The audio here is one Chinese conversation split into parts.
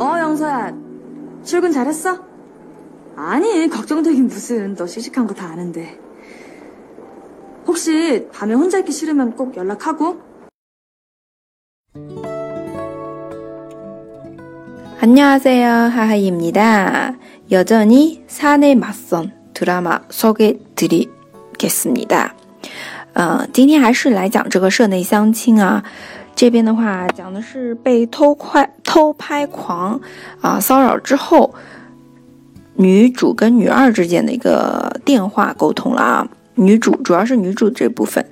어, 영서야. 출근 잘했어? 아니, 걱정되긴 무슨. 너 시식한 거 다 아는데. 혹시 밤에 혼자 있기 싫으면 꼭 연락하고. 안녕하세요. 하하이입니다. 여전히 산에 맞선 드라마 소개드리겠습니다. 呃，今天还是来讲这个社内相亲啊。 这边的话讲的是被偷拍偷拍狂啊骚扰之后，女主跟女二之间的一个电话沟通了啊。女主主要是女主这部分。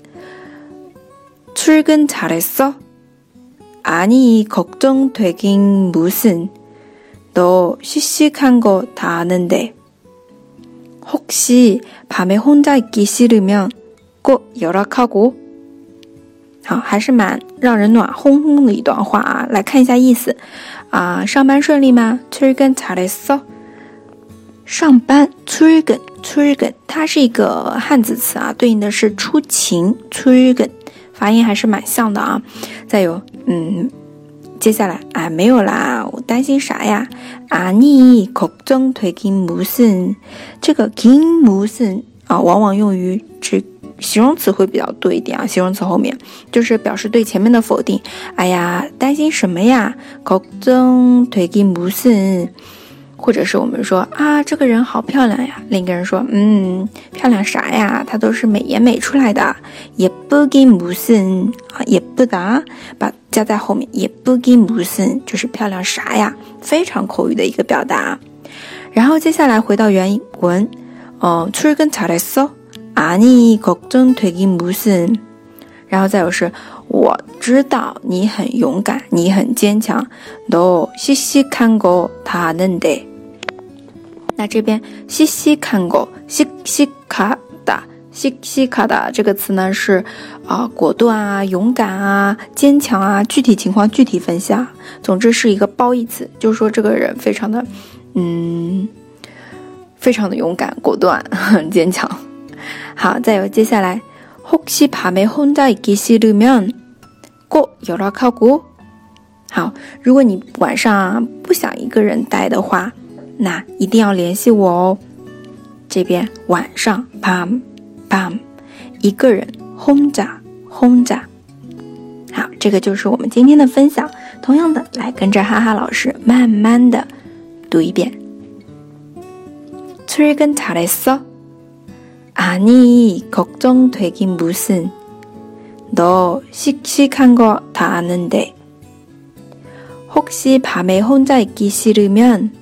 출근잘했어아니걱정되긴무슨너시식한거다아는데혹시밤에혼자있기싫으면꼭연락하고 好，还是蛮让人暖烘烘的一段话啊！来看一下意思啊，上班顺利吗？출근잘했어上班출근 출근它是一个汉字词啊，对应的是出勤출근发音还是蛮像的啊。再有，嗯，接下来啊，没有啦，我担心啥呀？啊，你걱정되긴무슨这个긴무슨啊，往往用于指。 形容词会比较多一点啊，形容词后面就是表示对前面的否定。哎呀，担心什么呀？걱정되긴무 슨， 或者是我们说啊，这个人好漂亮呀。另一个人说，嗯，漂亮啥呀？她都是美颜美出来的。예쁘긴무 슨， 啊，예쁘 다， 把加在后面。예쁘긴무 슨， 就是漂亮啥呀？非常口语的一个表达。然后接下来回到原文，哦，출근잘했어 啊，你걱정되긴무 슨？ 然后再有是，我知道你很勇敢，你很坚强。너시시한거다아는 데。 那这边시시한 거， 시시하 다， 시시하다这个词呢是啊，果断啊，勇敢啊，坚强啊，具体情况具体分享。总之是一个褒义词，就是说这个人非常的，嗯，非常的勇敢、果断、坚强。 好，再有接下来，혹시밤에혼자있기싫으면꼭연락하 고。 好，如果你晚上不想一个人待的话，那一定要联系我哦。这边晚上밤밤一个人혼자혼자好，这个就是我们今天的分享。同样的，来跟着哈哈老师慢慢的读一遍。출근잘했어 아니, 걱정되긴 무슨. 너 씩씩한 거 다 아는데. 혹시 밤에 혼자 있기 싫으면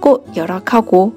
꼭 연락하고.